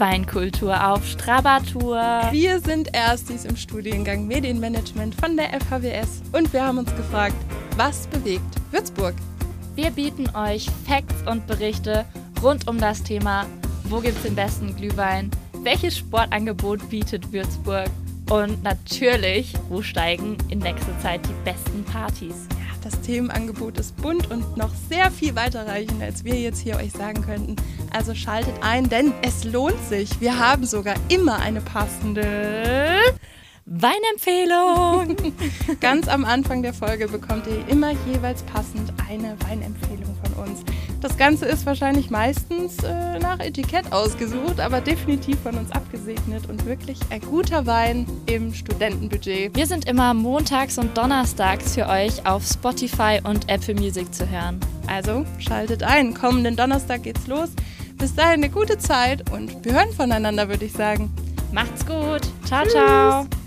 Weinkultur auf Strabatur. Wir sind Erstis im Studiengang Medienmanagement von der FHWS und wir haben uns gefragt, was bewegt Würzburg? Wir bieten euch Facts und Berichte rund um das Thema, wo gibt es den besten Glühwein, welches Sportangebot bietet Würzburg und natürlich, wo steigen in nächster Zeit die besten Partys. Das Themenangebot ist bunt und noch sehr viel weiterreichend, als wir jetzt hier euch sagen könnten. Also schaltet ein, denn es lohnt sich. Wir haben sogar immer eine passende Weinempfehlung. Ganz am Anfang der Folge bekommt ihr immer jeweils passend eine Weinempfehlung von uns. Das Ganze ist wahrscheinlich meistens äh, nach Etikett ausgesucht, aber definitiv von uns abgesegnet und wirklich ein guter Wein im Studentenbudget. Wir sind immer montags und donnerstags für euch auf Spotify und Apple Music zu hören. Also schaltet ein. Kommenden Donnerstag geht's los. Bis dahin eine gute Zeit und wir hören voneinander, würde ich sagen. Macht's gut. Ciao, Tschüss. ciao.